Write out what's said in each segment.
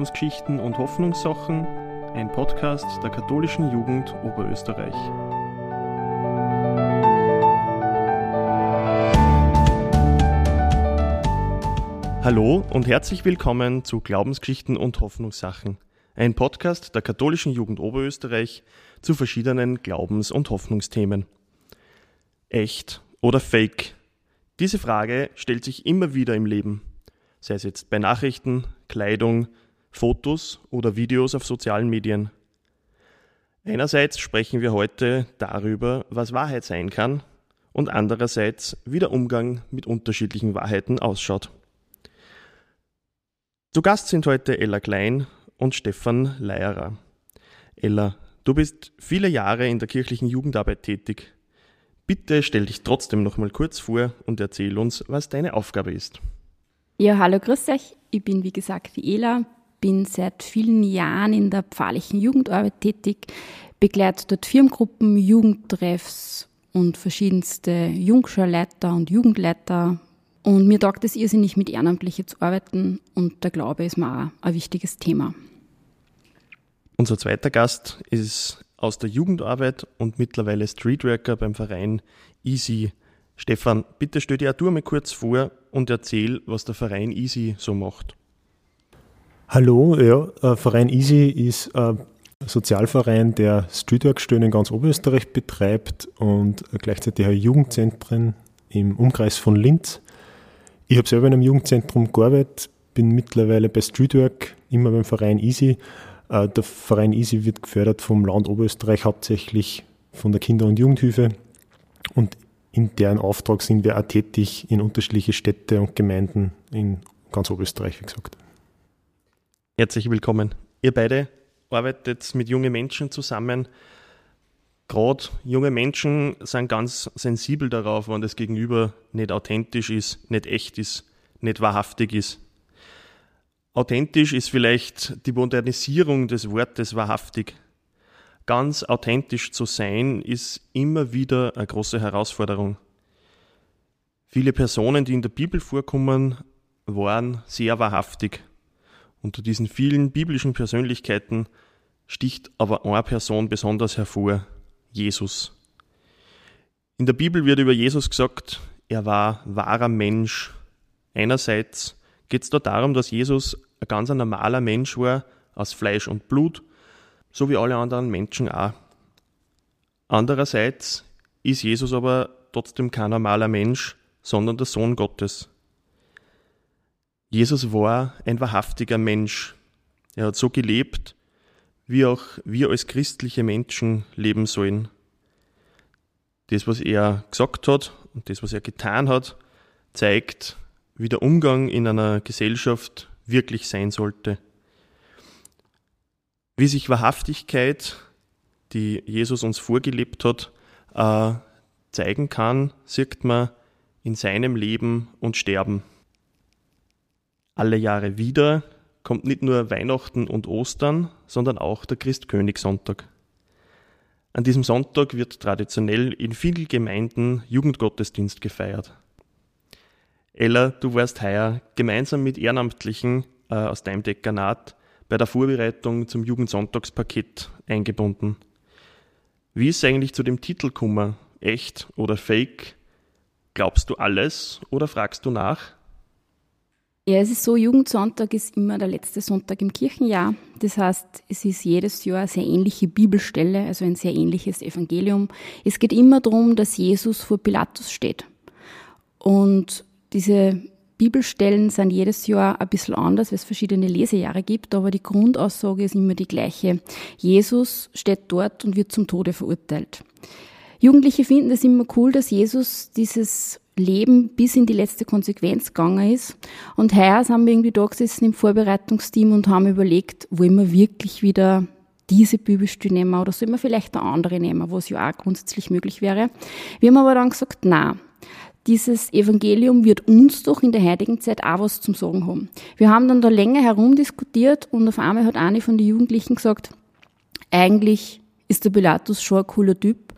Glaubensgeschichten und Hoffnungssachen, ein Podcast der katholischen Jugend Oberösterreich. Hallo und herzlich willkommen zu Glaubensgeschichten und Hoffnungssachen, ein Podcast der katholischen Jugend Oberösterreich zu verschiedenen Glaubens- und Hoffnungsthemen. Echt oder Fake? Diese Frage stellt sich immer wieder im Leben, sei es jetzt bei Nachrichten, Kleidung, Fotos oder Videos auf sozialen Medien. Einerseits sprechen wir heute darüber, was Wahrheit sein kann, und andererseits, wie der Umgang mit unterschiedlichen Wahrheiten ausschaut. Zu Gast sind heute Ella Klein und Stefan Leierer. Ella, du bist viele Jahre in der kirchlichen Jugendarbeit tätig. Bitte stell dich trotzdem noch mal kurz vor und erzähl uns, was deine Aufgabe ist. Ja, hallo, grüß euch. Ich bin wie gesagt die Ela, bin seit vielen Jahren in der pfarrlichen Jugendarbeit tätig, begleite dort Firmengruppen, Jugendtreffs und verschiedenste Jungschulleiter und Jugendleiter. Und mir taugt es irrsinnig, mit Ehrenamtlichen zu arbeiten und der Glaube ist mir auch ein wichtiges Thema. Unser zweiter Gast ist aus der Jugendarbeit und mittlerweile Streetworker beim Verein Easy. Stefan, bitte stell dir du mal kurz vor und erzähl, was der Verein Easy so macht. Hallo, ja, äh, Verein Easy ist ein Sozialverein, der Streetwork-Stellen in ganz Oberösterreich betreibt und gleichzeitig auch Jugendzentren im Umkreis von Linz. Ich habe selber in einem Jugendzentrum gearbeitet, bin mittlerweile bei Streetwork, immer beim Verein Easy äh, der Verein Easy wird gefördert vom Land Oberösterreich, hauptsächlich von der Kinder- und Jugendhilfe. Und in deren Auftrag sind wir auch tätig in unterschiedliche Städte und Gemeinden in ganz Oberösterreich, wie gesagt. Herzlich willkommen. Ihr beide arbeitet mit jungen Menschen zusammen. Gerade junge Menschen sind ganz sensibel darauf, wenn das Gegenüber nicht authentisch ist, nicht echt ist, nicht wahrhaftig ist. Authentisch ist vielleicht die Modernisierung des Wortes wahrhaftig. Ganz authentisch zu sein ist immer wieder eine große Herausforderung. Viele Personen, die in der Bibel vorkommen, waren sehr wahrhaftig. Unter diesen vielen biblischen Persönlichkeiten sticht aber eine Person besonders hervor, Jesus. In der Bibel wird über Jesus gesagt, er war wahrer Mensch. Einerseits geht es dort darum, dass Jesus ein ganz normaler Mensch war, aus Fleisch und Blut, so wie alle anderen Menschen auch. Andererseits ist Jesus aber trotzdem kein normaler Mensch, sondern der Sohn Gottes. Jesus war ein wahrhaftiger Mensch. Er hat so gelebt, wie auch wir als christliche Menschen leben sollen. Das, was er gesagt hat und das, was er getan hat, zeigt, wie der Umgang in einer Gesellschaft wirklich sein sollte. Wie sich Wahrhaftigkeit, die Jesus uns vorgelebt hat, äh, zeigen kann, sieht man in seinem Leben und Sterben. Alle Jahre wieder kommt nicht nur Weihnachten und Ostern, sondern auch der Christkönigssonntag. An diesem Sonntag wird traditionell in vielen Gemeinden Jugendgottesdienst gefeiert. Ella, du warst heuer gemeinsam mit Ehrenamtlichen äh, aus deinem Dekanat bei der Vorbereitung zum Jugendsonntagspaket eingebunden. Wie ist eigentlich zu dem Titel gekommen? Echt oder fake? Glaubst du alles oder fragst du nach? Ja, es ist so, Jugendsonntag ist immer der letzte Sonntag im Kirchenjahr. Das heißt, es ist jedes Jahr eine sehr ähnliche Bibelstelle, also ein sehr ähnliches Evangelium. Es geht immer darum, dass Jesus vor Pilatus steht. Und diese Bibelstellen sind jedes Jahr ein bisschen anders, weil es verschiedene Lesejahre gibt, aber die Grundaussage ist immer die gleiche. Jesus steht dort und wird zum Tode verurteilt. Jugendliche finden es immer cool, dass Jesus dieses Leben bis in die letzte Konsequenz gegangen ist. Und heuer sind wir irgendwie da gesessen im Vorbereitungsteam und haben überlegt, wollen wir wirklich wieder diese Bibelstelle nehmen oder sollen wir vielleicht eine andere nehmen, was ja auch grundsätzlich möglich wäre. Wir haben aber dann gesagt, na, dieses Evangelium wird uns doch in der heutigen Zeit auch was zum Sagen haben. Wir haben dann da länger herumdiskutiert und auf einmal hat eine von den Jugendlichen gesagt, eigentlich ist der Pilatus schon ein cooler Typ,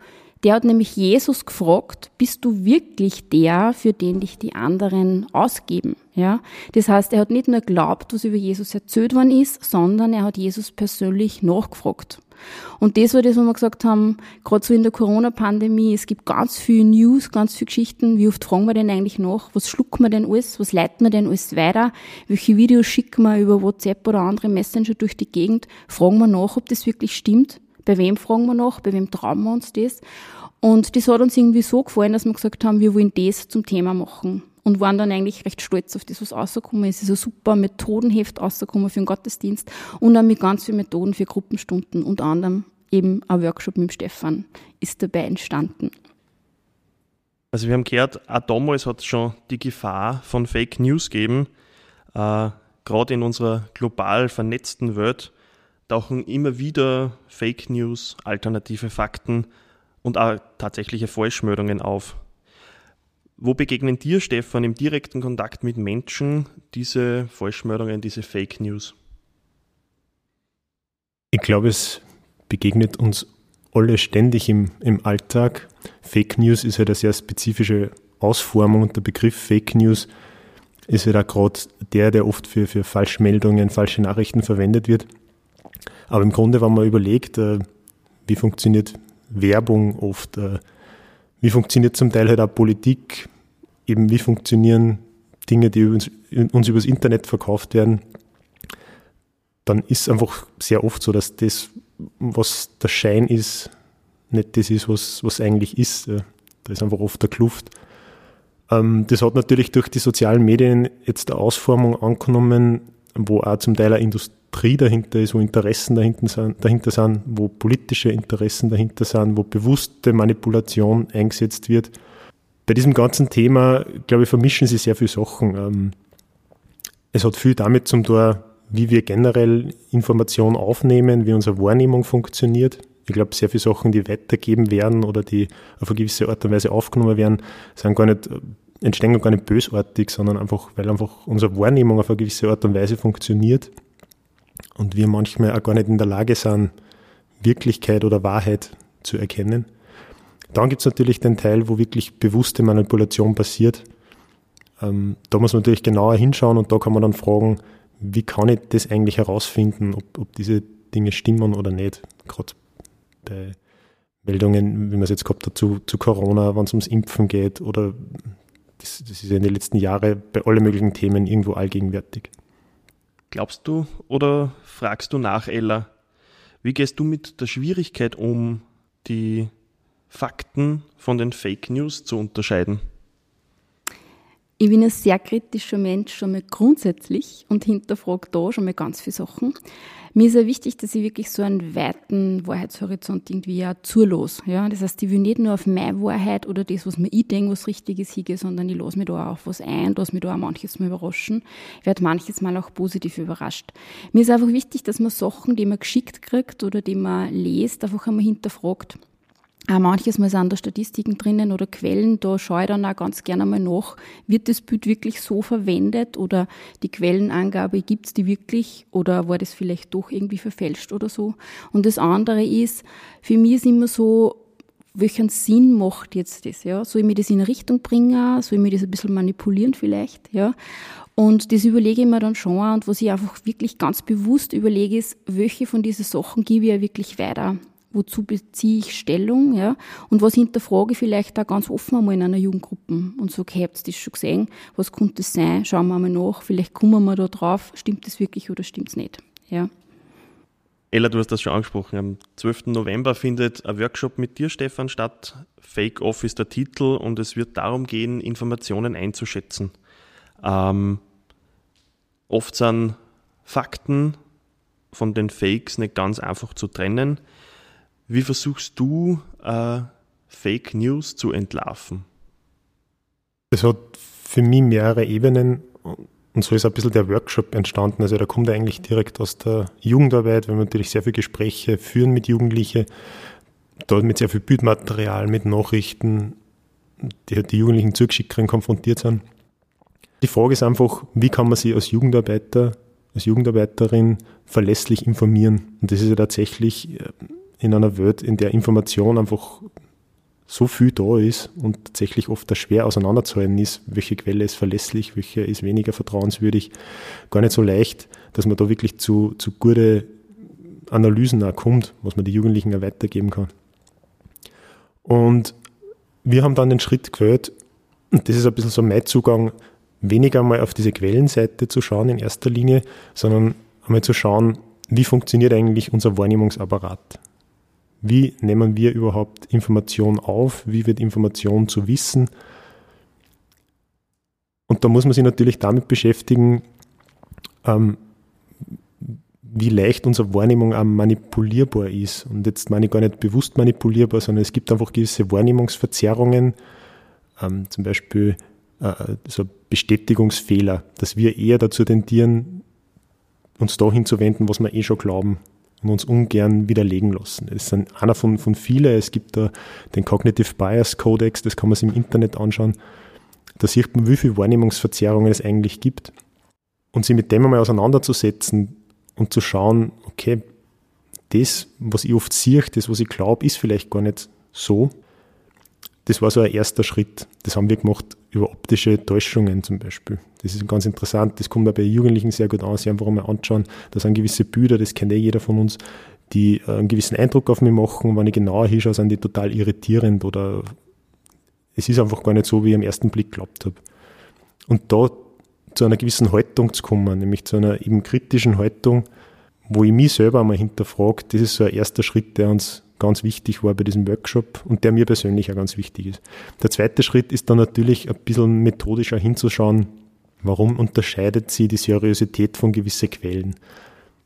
Der hat nämlich Jesus gefragt, bist du wirklich der, für den dich die anderen ausgeben? Ja, das heißt, er hat nicht nur glaubt, was über Jesus erzählt worden ist, sondern er hat Jesus persönlich nachgefragt. Und das war das, wo wir gesagt haben, gerade so in der Corona-Pandemie, es gibt ganz viel News, ganz viele Geschichten. Wie oft fragen wir denn eigentlich nach? Was schlucken wir denn alles? Was leiten wir denn alles weiter? Welche Videos schicken wir über WhatsApp oder andere Messenger durch die Gegend? Fragen wir nach, ob das wirklich stimmt? Bei wem fragen wir nach? Bei wem trauen wir uns das? Und das hat uns irgendwie so gefallen, dass wir gesagt haben, wir wollen das zum Thema machen und waren dann eigentlich recht stolz auf das, was rausgekommen ist. Es ist ein super Methodenheft rausgekommen für den Gottesdienst und auch mit ganz vielen Methoden für Gruppenstunden, unter anderem eben ein Workshop mit dem Stefan ist dabei entstanden. Also wir haben gehört, auch damals hat es schon die Gefahr von Fake News gegeben. Äh, Gerade in unserer global vernetzten Welt tauchen immer wieder Fake News, alternative Fakten und auch tatsächliche Falschmeldungen auf. Wo begegnen dir, Stefan, im direkten Kontakt mit Menschen diese Falschmeldungen, diese Fake News? Ich glaube, es begegnet uns alle ständig im, im Alltag. Fake News ist halt eine sehr spezifische Ausformung und der Begriff Fake News ist halt auch gerade der, der oft für, für Falschmeldungen, falsche Nachrichten verwendet wird. Aber im Grunde, wenn man überlegt, äh, wie funktioniert Werbung oft, äh, wie funktioniert zum Teil halt auch Politik, eben wie funktionieren Dinge, die uns, übers Internet verkauft werden, dann ist einfach sehr oft so, dass das, was der Schein ist, nicht das ist, was, was eigentlich ist. Da ist einfach oft der Kluft. Ähm, das hat natürlich durch die sozialen Medien jetzt eine Ausformung angenommen, wo auch zum Teil eine Industrie dahinter ist, wo Interessen dahinter sind, dahinter sind, wo politische Interessen dahinter sind, wo bewusste Manipulation eingesetzt wird. Bei diesem ganzen Thema, glaube ich, vermischen sich sehr viele Sachen. Ähm, es hat viel damit zum tun, wie wir generell Informationen aufnehmen, wie unsere Wahrnehmung funktioniert. Ich glaube, sehr viele Sachen, die weitergeben werden oder die auf eine gewisse Art und Weise aufgenommen werden, sind gar nicht, entstehen gar nicht bösartig, sondern einfach, weil einfach unsere Wahrnehmung auf eine gewisse Art und Weise funktioniert und wir manchmal auch gar nicht in der Lage sind, Wirklichkeit oder Wahrheit zu erkennen. Dann gibt es natürlich den Teil, wo wirklich bewusste Manipulation passiert. Ähm, da muss man natürlich genauer hinschauen und da kann man dann fragen, wie kann ich das eigentlich herausfinden, ob, ob diese Dinge stimmen oder nicht. Gerade bei Meldungen, wie man es jetzt gehabt hat, zu, zu Corona, wenn es ums Impfen geht oder das, das ist ja in den letzten Jahren bei allen möglichen Themen irgendwo allgegenwärtig. Glaubst du oder fragst du nach, Ella, wie gehst du mit der Schwierigkeit um, die Fakten von den Fake News zu unterscheiden? Ich bin ein sehr kritischer Mensch, schon mal grundsätzlich und hinterfrage da schon mal ganz viele Sachen. Mir ist ja wichtig, dass ich wirklich so einen weiten Wahrheitshorizont irgendwie ja zulasse. Ja? Das heißt, ich will nicht nur auf meine Wahrheit oder das, was mir ich denke, was richtig ist, hingehe, sondern ich lasse mich da auch auf was ein, lasse mich da auch manches mal überraschen, werde manches Mal auch positiv überrascht. Mir ist einfach wichtig, dass man Sachen, die man geschickt kriegt oder die man liest, einfach einmal hinterfragt auch manches Mal sind da Statistiken drinnen oder Quellen, da schaue ich dann auch ganz gerne mal nach, wird das Bild wirklich so verwendet oder die Quellenangabe, gibt's die wirklich oder war das vielleicht doch irgendwie verfälscht oder so. Und das andere ist, für mich ist immer so, welchen Sinn macht jetzt das, ja? Soll ich mir das in Richtung bringen? Soll ich mir das ein bisschen manipulieren vielleicht, ja? Und das überlege ich mir dann schon und was ich einfach wirklich ganz bewusst überlege ist, welche von diesen Sachen gebe ich ja wirklich weiter wozu beziehe ich Stellung, ja, und was hinterfrage ich vielleicht auch ganz offen einmal in einer Jugendgruppe und sage, hey, habt ihr das schon gesehen, was könnte das sein, schauen wir mal nach, vielleicht kommen wir da drauf, stimmt das wirklich oder stimmt es nicht, ja. Ella, du hast das schon angesprochen. Am 12. November findet ein Workshop mit dir, Stefan, statt. Fake Off ist der Titel und es wird darum gehen, Informationen einzuschätzen. Ähm, oft sind Fakten von den Fakes nicht ganz einfach zu trennen. Wie versuchst du, äh, Fake News zu entlarven? Es hat für mich mehrere Ebenen und so ist ein bisschen der Workshop entstanden. Also da kommt er eigentlich direkt aus der Jugendarbeit, weil wir natürlich sehr viele Gespräche führen mit Jugendlichen, dort mit sehr viel Bildmaterial, mit Nachrichten, die die Jugendlichen zugeschickt konfrontiert sind. Die Frage ist einfach, wie kann man sich als Jugendarbeiter, als Jugendarbeiterin verlässlich informieren? Und das ist ja tatsächlich äh, in einer Welt, in der Information einfach so viel da ist und tatsächlich oft da schwer auseinanderzuhalten ist, welche Quelle ist verlässlich, welche ist weniger vertrauenswürdig, gar nicht so leicht, dass man da wirklich zu, zu gute Analysen auch kommt, was man die Jugendlichen auch weitergeben kann. Und wir haben dann den Schritt gewählt, und das ist ein bisschen so mein Zugang, weniger mal auf diese Quellenseite zu schauen in erster Linie, sondern einmal zu schauen, wie funktioniert eigentlich unser Wahrnehmungsapparat? Wie nehmen wir überhaupt Information auf? Wie wird Information zu Wissen? Und da muss man sich natürlich damit beschäftigen, ähm, wie leicht unsere Wahrnehmung auch manipulierbar ist. Und jetzt meine ich gar nicht bewusst manipulierbar, sondern es gibt einfach gewisse Wahrnehmungsverzerrungen, ähm, zum Beispiel äh, so Bestätigungsfehler, dass wir eher dazu tendieren, uns dahin zu wenden, was wir eh schon glauben und uns ungern widerlegen lassen. Das ist einer von, von vielen. Es gibt da den Cognitive Bias Codex, das kann man sich im Internet anschauen. Da sieht man, wie viele Wahrnehmungsverzerrungen es eigentlich gibt. Und sich mit dem einmal auseinanderzusetzen und zu schauen, okay, das, was ich oft sehe, das, was ich glaube, ist vielleicht gar nicht so. Das war so ein erster Schritt. Das haben wir gemacht über optische Täuschungen zum Beispiel. Das ist ganz interessant. Das kommt auch bei Jugendlichen sehr gut an. Sie einfach mal anschauen. Da sind gewisse Bilder, das kennt eh jeder von uns, die äh, einen gewissen Eindruck auf mich machen. Wenn ich genauer hinschaue, sind die total irritierend oder es ist einfach gar nicht so, wie ich am ersten Blick geglaubt habe. Und da zu einer gewissen Haltung zu kommen, nämlich zu einer eben kritischen Haltung, wo ich mich selber einmal hinterfrage, das ist so ein erster Schritt, der uns ganz wichtig war bei diesem Workshop und der mir persönlich auch ganz wichtig ist. Der zweite Schritt ist dann natürlich ein bisschen methodischer hinzuschauen, warum unterscheidet sie die Seriosität von gewissen Quellen?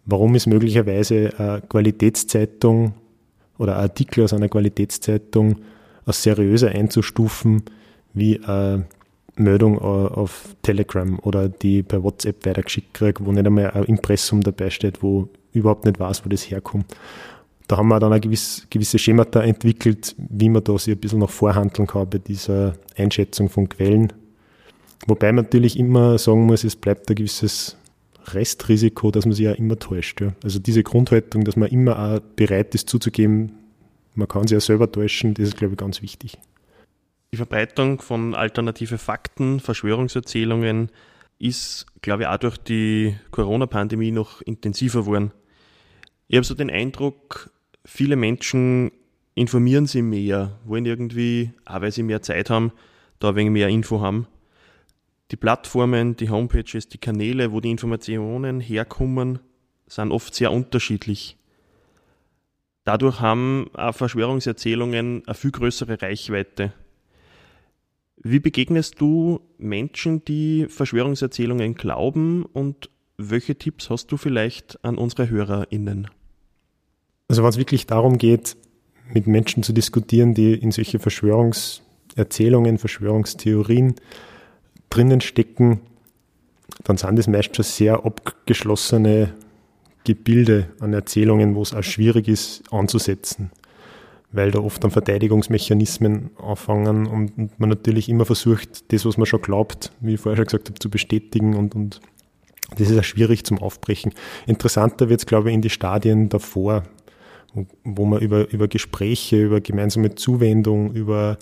Warum ist möglicherweise eine Qualitätszeitung oder ein Artikel aus einer Qualitätszeitung als seriöser einzustufen wie eine Meldung auf Telegram oder die per WhatsApp weitergeschickt kriege, wo nicht einmal ein Impressum dabei steht, wo überhaupt nicht weiß, wo das herkommt da haben wir dann eine gewisse, gewisse Schemata entwickelt, wie man da sich ein bisschen noch vorhandeln kann bei dieser Einschätzung von Quellen. Wobei man natürlich immer sagen muss, es bleibt ein gewisses Restrisiko, dass man sich ja immer täuscht. Ja. Also diese Grundhaltung, dass man immer auch bereit ist zuzugeben, man kann sich ja selber täuschen, das ist, glaube ich, ganz wichtig. Die Verbreitung von alternative Fakten, Verschwörungserzählungen ist, glaube ich, auch durch die Corona-Pandemie noch intensiver geworden. Ich habe so den Eindruck, viele Menschen informieren sich mehr, wollen irgendwie, auch weil sie mehr Zeit haben, da ein wenig mehr Info haben. Die Plattformen, die Homepages, die Kanäle, wo die Informationen herkommen, sind oft sehr unterschiedlich. Dadurch haben auch Verschwörungserzählungen eine viel größere Reichweite. Wie begegnest du Menschen, die Verschwörungserzählungen glauben und welche Tipps hast du vielleicht an unsere HörerInnen? Also wenn es wirklich darum geht, mit Menschen zu diskutieren, die in solche Verschwörungserzählungen, Verschwörungstheorien drinnen stecken, dann sind das meist schon sehr abgeschlossene Gebilde an Erzählungen, wo es auch schwierig ist anzusetzen, weil da oft dann Verteidigungsmechanismen anfangen und man natürlich immer versucht, das, was man schon glaubt, wie ich vorher schon gesagt habe, zu bestätigen und, und das ist auch schwierig zum Aufbrechen. Interessanter wird es, glaube ich, in die Stadien davor, wo man über, über Gespräche, über gemeinsame Zuwendung, über,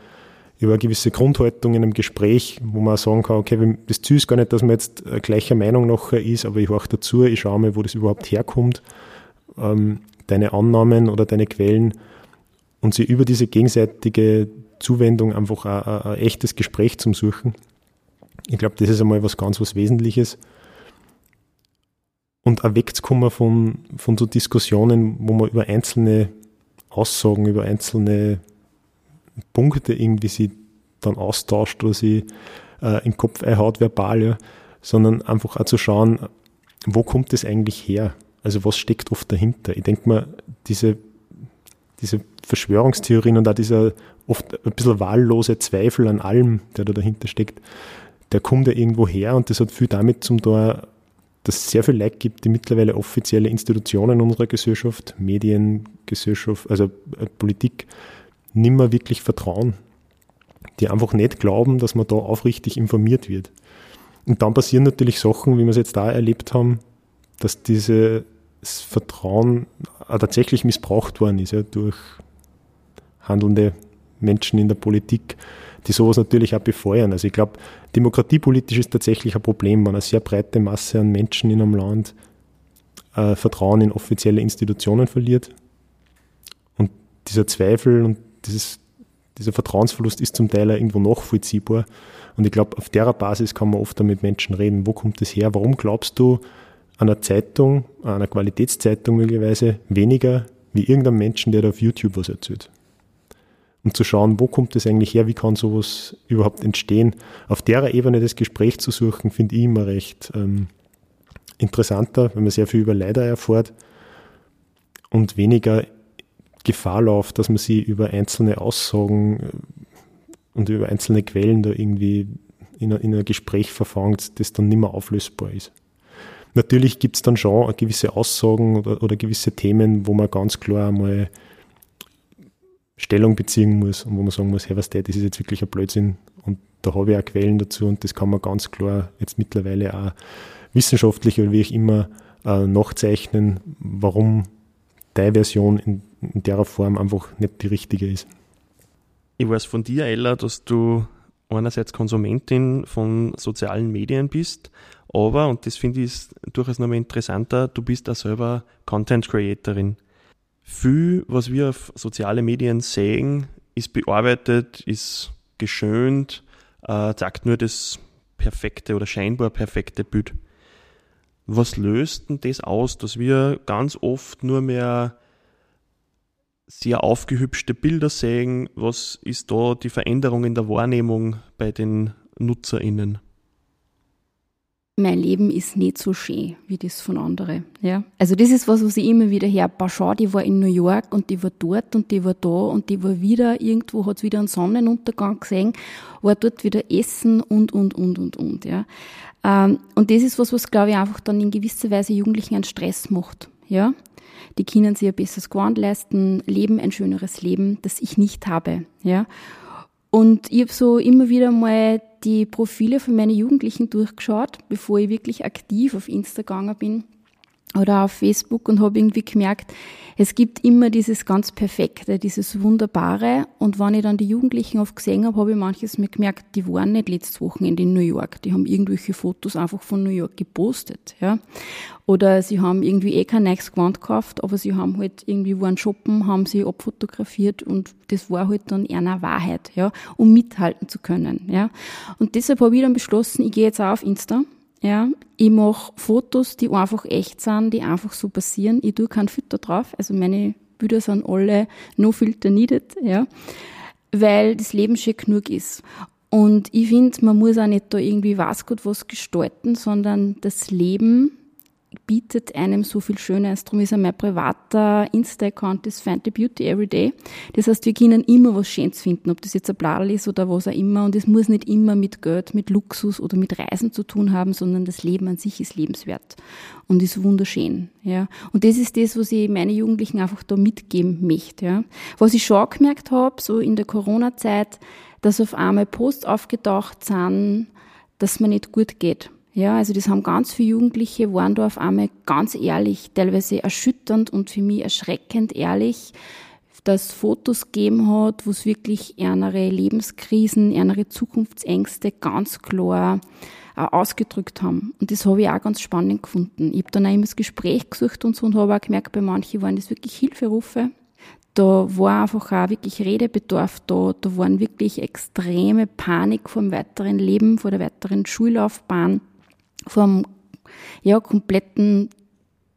über gewisse Grundhaltungen im Gespräch, wo man sagen kann, okay, das Ziel ist gar nicht, dass man jetzt gleicher Meinung nachher ist, aber ich höre dazу, ich schaue mal, wo das überhaupt herkommt, ähm, deine Annahmen oder deine Quellen und sie über diese gegenseitige Zuwendung einfach ein, ein echtes Gespräch zum Suchen. Ich glaube, das ist einmal was ganz was Wesentliches und auch wegzukommen von, von so Diskussionen, wo man über einzelne Aussagen, über einzelne Punkte irgendwie sie dann austauscht oder sie äh, im Kopf einhaut verbal, ja, sondern einfach auch zu schauen, wo kommt das eigentlich her? Also was steckt oft dahinter? Ich denke mal, diese, diese Verschwörungstheorien und auch dieser oft ein bisschen wahllose Zweifel an allem, der da dahinter steckt, der kommt ja irgendwo her und das hat viel damit zum da dass es sehr viel Leute gibt, die mittlerweile offizielle Institutionen unserer Gesellschaft, Medien, Gesellschaft, also äh, Politik, nimmer wirklich vertrauen. Die einfach nicht glauben, dass man da aufrichtig informiert wird. Und dann passieren natürlich Sachen, wie wir es jetzt da erlebt haben, dass dieses Vertrauen tatsächlich missbraucht worden ist ja, durch handelnde Menschen in der Politik, die sowas natürlich auch befeuern. Also ich glaube, demokratiepolitisch ist tatsächlich ein Problem, wenn eine sehr breite Masse an Menschen in einem Land äh, Vertrauen in offizielle Institutionen verliert. Und dieser Zweifel und dieses, dieser Vertrauensverlust ist zum Teil auch irgendwo nachvollziehbar. Und ich glaube, auf der Basis kann man oft mit Menschen reden. Wo kommt das her? Warum glaubst du einer Zeitung, einer Qualitätszeitung möglicherweise weniger wie irgendeinem Menschen, der da auf YouTube was erzählt? Um zu schauen, wo kommt das eigentlich her, wie kann sowas überhaupt entstehen. Auf der Ebene das Gespräch zu suchen, finde ich immer recht ähm, interessanter, wenn man sehr viel über Leider erfährt und weniger Gefahr läuft, dass man sie über einzelne Aussagen äh, und über einzelne Quellen da irgendwie in, in ein Gespräch verfangt, das dann nicht mehr auflösbar ist. Natürlich gibt es dann schon gewisse Aussagen oder, oder gewisse Themen, wo man ganz klar einmal Stellung beziehen muss und wo man sagen muss, hey, was der, das ist jetzt wirklich ein Blödsinn und da habe ich auch Quellen dazu und das kann man ganz klar jetzt mittlerweile auch wissenschaftlich oder wie ich immer äh, nachzeichnen, warum deine Version in, in der Form einfach nicht die richtige ist. Ich weiß von dir, Ella, dass du einerseits Konsumentin von sozialen Medien bist, aber, und das finde ich durchaus nochmal interessanter, du bist auch selber Content Creatorin viel, was wir auf soziale Medien sehen, ist bearbeitet, ist geschönt, äh, zeigt nur das perfekte oder scheinbar perfekte Bild. Was löst denn das aus, dass wir ganz oft nur mehr sehr aufgehübschte Bilder sehen? Was ist da die Veränderung in der Wahrnehmung bei den NutzerInnen? Mein Leben ist nicht so schön wie das von anderen. Ja? Also das ist was, was ich immer wieder her. Schau, die war in New York und die war dort und die war da und die war wieder irgendwo, hat wieder einen Sonnenuntergang gesehen, war dort wieder essen und, und, und, und, und. Ja? Ähm, und das ist was, was, glaube ich, einfach dann in gewisser Weise Jugendlichen einen Stress macht. Ja? Die können sich ein besseres Gewand leisten, leben ein schöneres Leben, das ich nicht habe. Ja? Und ich habe so immer wieder mal die Profile von meinen Jugendlichen durchgeschaut, bevor ich wirklich aktiv auf Insta gegangen bin oder auf Facebook und habe irgendwie gemerkt, es gibt immer dieses ganz Perfekte, dieses Wunderbare. Und wenn ich dann die Jugendlichen oft gesehen habe, habe ich manches mir gemerkt, die waren nicht letztes Wochenende in New York. Die haben irgendwelche Fotos einfach von New York gepostet, ja. Oder sie haben irgendwie eh kein neues Gewand gekauft, aber sie haben halt irgendwie waren shoppen, haben sie abfotografiert und das war halt dann eher eine Wahrheit, ja, um mithalten zu können, ja. Und deshalb habe ich dann beschlossen, ich gehe jetzt auch auf Insta ja, ich mache Fotos, die einfach echt sind, die einfach so passieren. Ich tue keinen Filter drauf. Also meine Bilder sind alle no filter needed, ja. Weil das Leben schon genug ist. Und ich finde, man muss auch nicht da irgendwie was gut was gestalten, sondern das Leben bietet einem so viel Schönes. Darum ist ja mein privater Insta-Account das Find the Beauty Everyday. Das heißt, wir können immer was Schönes finden, ob das jetzt ein Bladel ist oder was auch immer. Und es muss nicht immer mit Geld, mit Luxus oder mit Reisen zu tun haben, sondern das Leben an sich ist lebenswert und ist wunderschön. Ja. Und das ist das, was ich meine Jugendlichen einfach da mitgeben möchte. Ja. Was ich schon gemerkt habe, so in der Corona-Zeit, dass auf einmal Posts aufgetaucht sind, dass mir nicht gut geht ja, also das haben ganz viele Jugendliche, waren da auf einmal ganz ehrlich, teilweise erschütternd und für mich erschreckend ehrlich, dass Fotos gegeben hat, wo es wirklich ärmere Lebenskrisen, ärmere Zukunftsängste ganz klar äh, ausgedrückt haben. Und das habe ich auch ganz spannend gefunden. Ich habe dann auch immer das Gespräch gesucht und so und habe auch gemerkt, bei manchen waren das wirklich Hilferufe. Da war einfach auch wirklich Redebedarf da. Da waren wirklich extreme Panik vor dem weiteren Leben, vor der weiteren Schullaufbahn vom ja, kompletten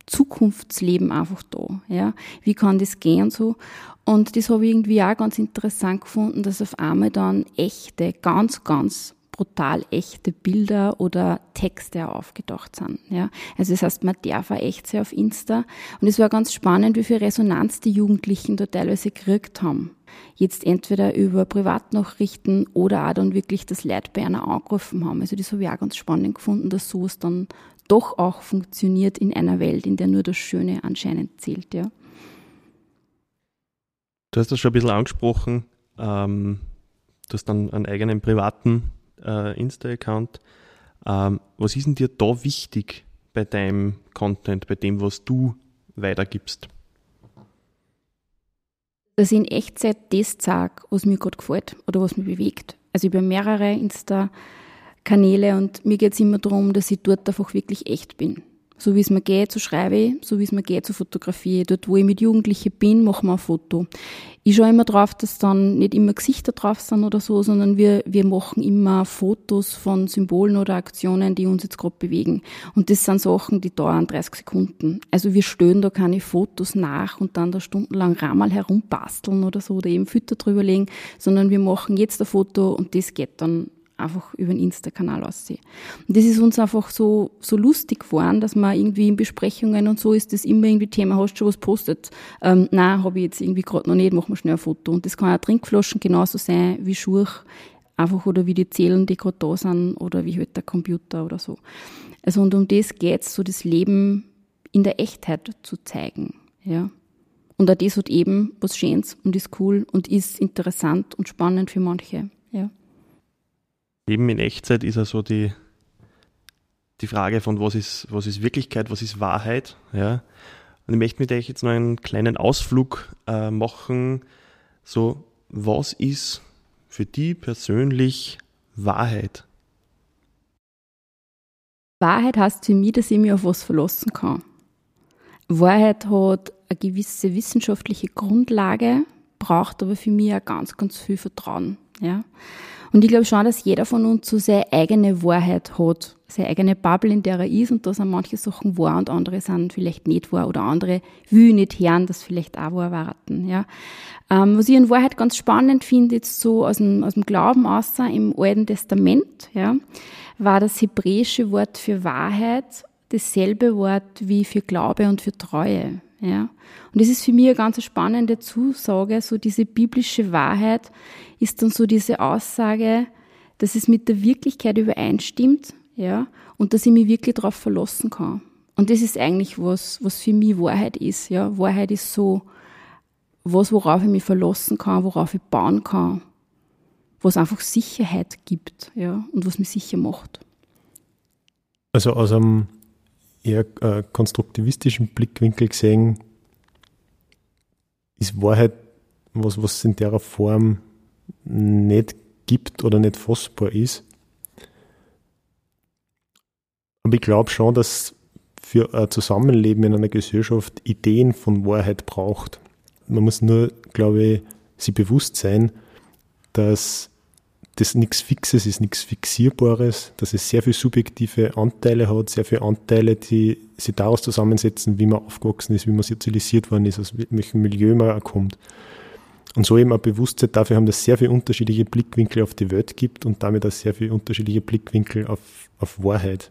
Zukunftsleben einfach da. Ja? Wie kann das gehen so? Und das habe ich irgendwie auch ganz interessant gefunden, dass auf einmal dann echte, ganz, ganz brutal echte Bilder oder Texte aufgedacht sind. Ja. Also das heißt, man darf auch echt sehr auf Insta. Und es war ganz spannend, wie viel Resonanz die Jugendlichen da teilweise gekriegt haben. Jetzt entweder über Privatnachrichten oder auch dann wirklich das Leid bei einer angerufen haben. Also das habe ich auch ganz spannend gefunden, dass sowas dann doch auch funktioniert in einer Welt, in der nur das Schöne anscheinend zählt. Ja. Du hast das schon ein bisschen angesprochen. Ähm, du hast dann einen eigenen privaten äh, Insta-Account. Ähm, was ist denn dir da wichtig bei deinem Content, bei dem, was du weitergibst? Dass ich in Echtzeit das sage, was mir gerade gefällt oder was mich bewegt. Also über mehrere Insta-Kanäle und mir geht es immer darum, dass ich dort einfach wirklich echt bin. So wie es mir geht, so schreibe ich, so wie es mir geht, so fotografiere ich. Dort, wo ich mit Jugendlichen bin, machen wir ein Foto. Ich schaue immer drauf, dass dann nicht immer Gesichter drauf sind oder so, sondern wir, wir machen immer Fotos von Symbolen oder Aktionen, die uns jetzt gerade bewegen. Und das sind Sachen, die dauern 30 Sekunden. Also wir stellen da keine Fotos nach und dann da stundenlang Ramal herumbasteln oder so oder eben Fütter drüber legen, sondern wir machen jetzt ein Foto und das geht dann einfach über den Insta-Kanal aussehen. Und das ist uns einfach so, so lustig geworden, dass man irgendwie in Besprechungen und so ist das immer irgendwie Thema, hast du schon was postet? Ähm, nein, habe ich jetzt irgendwie gerade noch nicht, machen wir schnell ein Foto. Und das kann auch Trinkflaschen genauso sein wie Schuhe, einfach oder wie die Zählen, die gerade da sind oder wie halt der Computer oder so. Also und um das geht's, so das Leben in der Echtheit zu zeigen, ja. Und auch das hat eben was Schönes und ist cool und ist interessant und spannend für manche, ja. Leben in Echtzeit ist also die, die Frage von was ist, was ist Wirklichkeit, was ist Wahrheit. Ja? Und ich möchte mit euch jetzt noch einen kleinen Ausflug äh, machen. So, was ist für die persönlich Wahrheit? Wahrheit heißt für mich, dass ich mich auf was verlassen kann. Wahrheit hat eine gewisse wissenschaftliche Grundlage, braucht aber für mich auch ganz, ganz viel Vertrauen. Ja? Und ich glaube schon, dass jeder von uns so seine eigene Wahrheit hat, seine eigene Bubble, in der er ist und da sind manche Sachen wahr und andere sind vielleicht nicht wahr oder andere will nicht hören, das vielleicht auch wahr warten. Ja. Ähm, was ich in Wahrheit ganz spannend finde, jetzt so aus dem, aus dem Glauben außer im Alten Testament, ja, war das hebräische Wort für Wahrheit dasselbe Wort wie für Glaube und für Treue. Ja. Und das ist für mich eine ganz spannende Zusage, so diese biblische Wahrheit ist dann so diese Aussage, dass es mit der Wirklichkeit übereinstimmt, ja, und dass ich mich wirklich darauf verlassen kann. Und das ist eigentlich was, was für mich Wahrheit ist, ja. Wahrheit ist so was, worauf ich mich verlassen kann, worauf ich bauen kann, was einfach Sicherheit gibt, ja, und was mich sicher macht. Also aus einem eher äh, konstruktivistischen Blickwinkel gesehen, ist Wahrheit was, was in der Form nicht gibt oder nicht fassbar ist. Aber ich glaube schon, dass für ein Zusammenleben in einer Gesellschaft Ideen von Wahrheit braucht. Man muss nur, glaube ich, sich bewusst sein, dass das nichts Fixes ist, nichts Fixierbares, dass es sehr viele subjektive Anteile hat, sehr viele Anteile, die sich daraus zusammensetzen, wie man aufgewachsen ist, wie man sozialisiert worden ist, aus welchem Milieu man kommt. Und so eben ein Bewusstsein dafür haben, dass es sehr viele unterschiedliche Blickwinkel auf die Welt gibt und damit auch sehr viele unterschiedliche Blickwinkel auf, auf Wahrheit.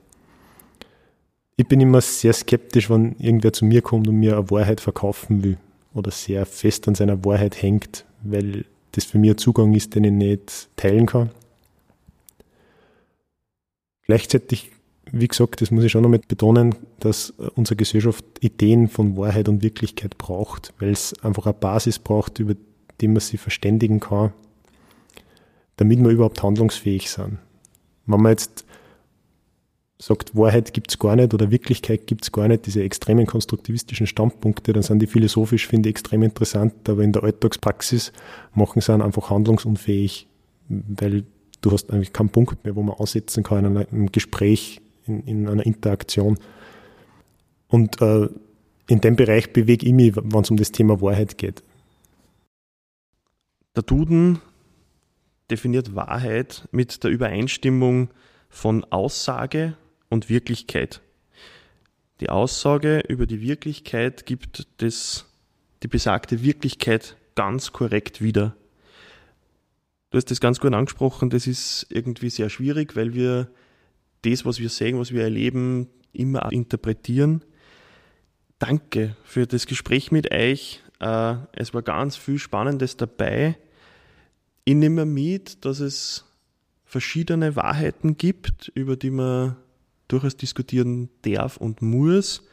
Ich bin immer sehr skeptisch, wenn irgendwer zu mir kommt und mir eine Wahrheit verkaufen will oder sehr fest an seiner Wahrheit hängt, weil das für mich ein Zugang ist, den ich nicht teilen kann. Gleichzeitig, wie gesagt, das muss ich schon noch mit betonen, dass unsere Gesellschaft Ideen von Wahrheit und Wirklichkeit braucht, weil es einfach eine Basis braucht, über die man sich verständigen kann, damit wir überhaupt handlungsfähig sind. Wenn man jetzt sagt, Wahrheit gibt's gar nicht oder Wirklichkeit gibt's gar nicht, diese extremen konstruktivistischen Standpunkte, dann sind die philosophisch, finde ich, extrem interessant, aber in der Alltagspraxis machen sie dann einfach handlungsunfähig, weil du hast eigentlich keinen Punkt mehr, wo man aussetzen kann in einem Gespräch, in, in einer Interaktion. Und äh, in dem Bereich bewege ich mich, wenn es um das Thema Wahrheit geht. Der Duden definiert Wahrheit mit der Übereinstimmung von Aussage und Wirklichkeit. Die Aussage über die Wirklichkeit gibt das, die besagte Wirklichkeit ganz korrekt wieder. Du hast das ganz gut angesprochen, das ist irgendwie sehr schwierig, weil wir das, was wir sehen, was wir erleben, immer interpretieren. Danke für das Gespräch mit euch. Äh, es war ganz viel Spannendes dabei. Ich nehme mit, dass es verschiedene Wahrheiten gibt, über die man durchaus diskutieren darf und muss.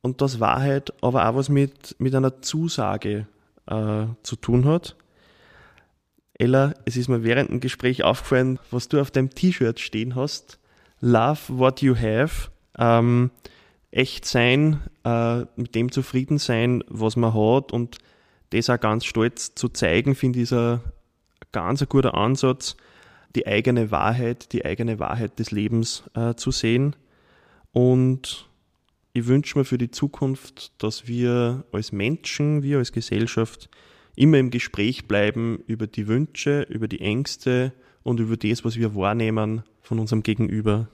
Und dass Wahrheit aber auch was mit, mit einer Zusage äh, zu tun hat. Ella, es ist mir während dem Gespräch aufgefallen, was du auf deinem T-Shirt stehen hast. Love what you have. Ähm, echt sein, äh, mit dem zufrieden sein, was man hat und das auch ganz stolz zu zeigen, finde ich, ist ein ganz ein guter Ansatz, die eigene Wahrheit, die eigene Wahrheit des Lebens äh, zu sehen. Und ich wünsche mir für die Zukunft, dass wir als Menschen, wir als Gesellschaft immer im Gespräch bleiben über die Wünsche, über die Ängste und über das, was wir wahrnehmen von unserem Gegenüber.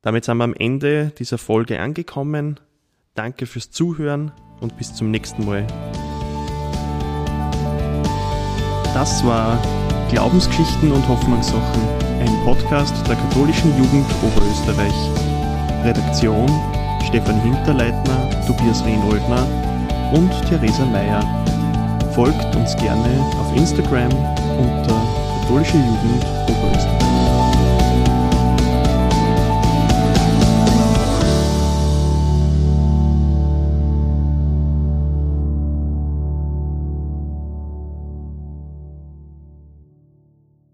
Damit sind wir am Ende dieser Folge angekommen. Danke fürs Zuhören und bis zum nächsten Mal. Das war Glaubensgeschichten und Hoffnungssachen, ein Podcast der katholischen Jugend Oberösterreich. Redaktion Stefan Hinterleitner, Tobias Rehnoldner und Theresa Meyer. Folgt uns gerne auf Instagram unter katholische Jugend Oberösterreich.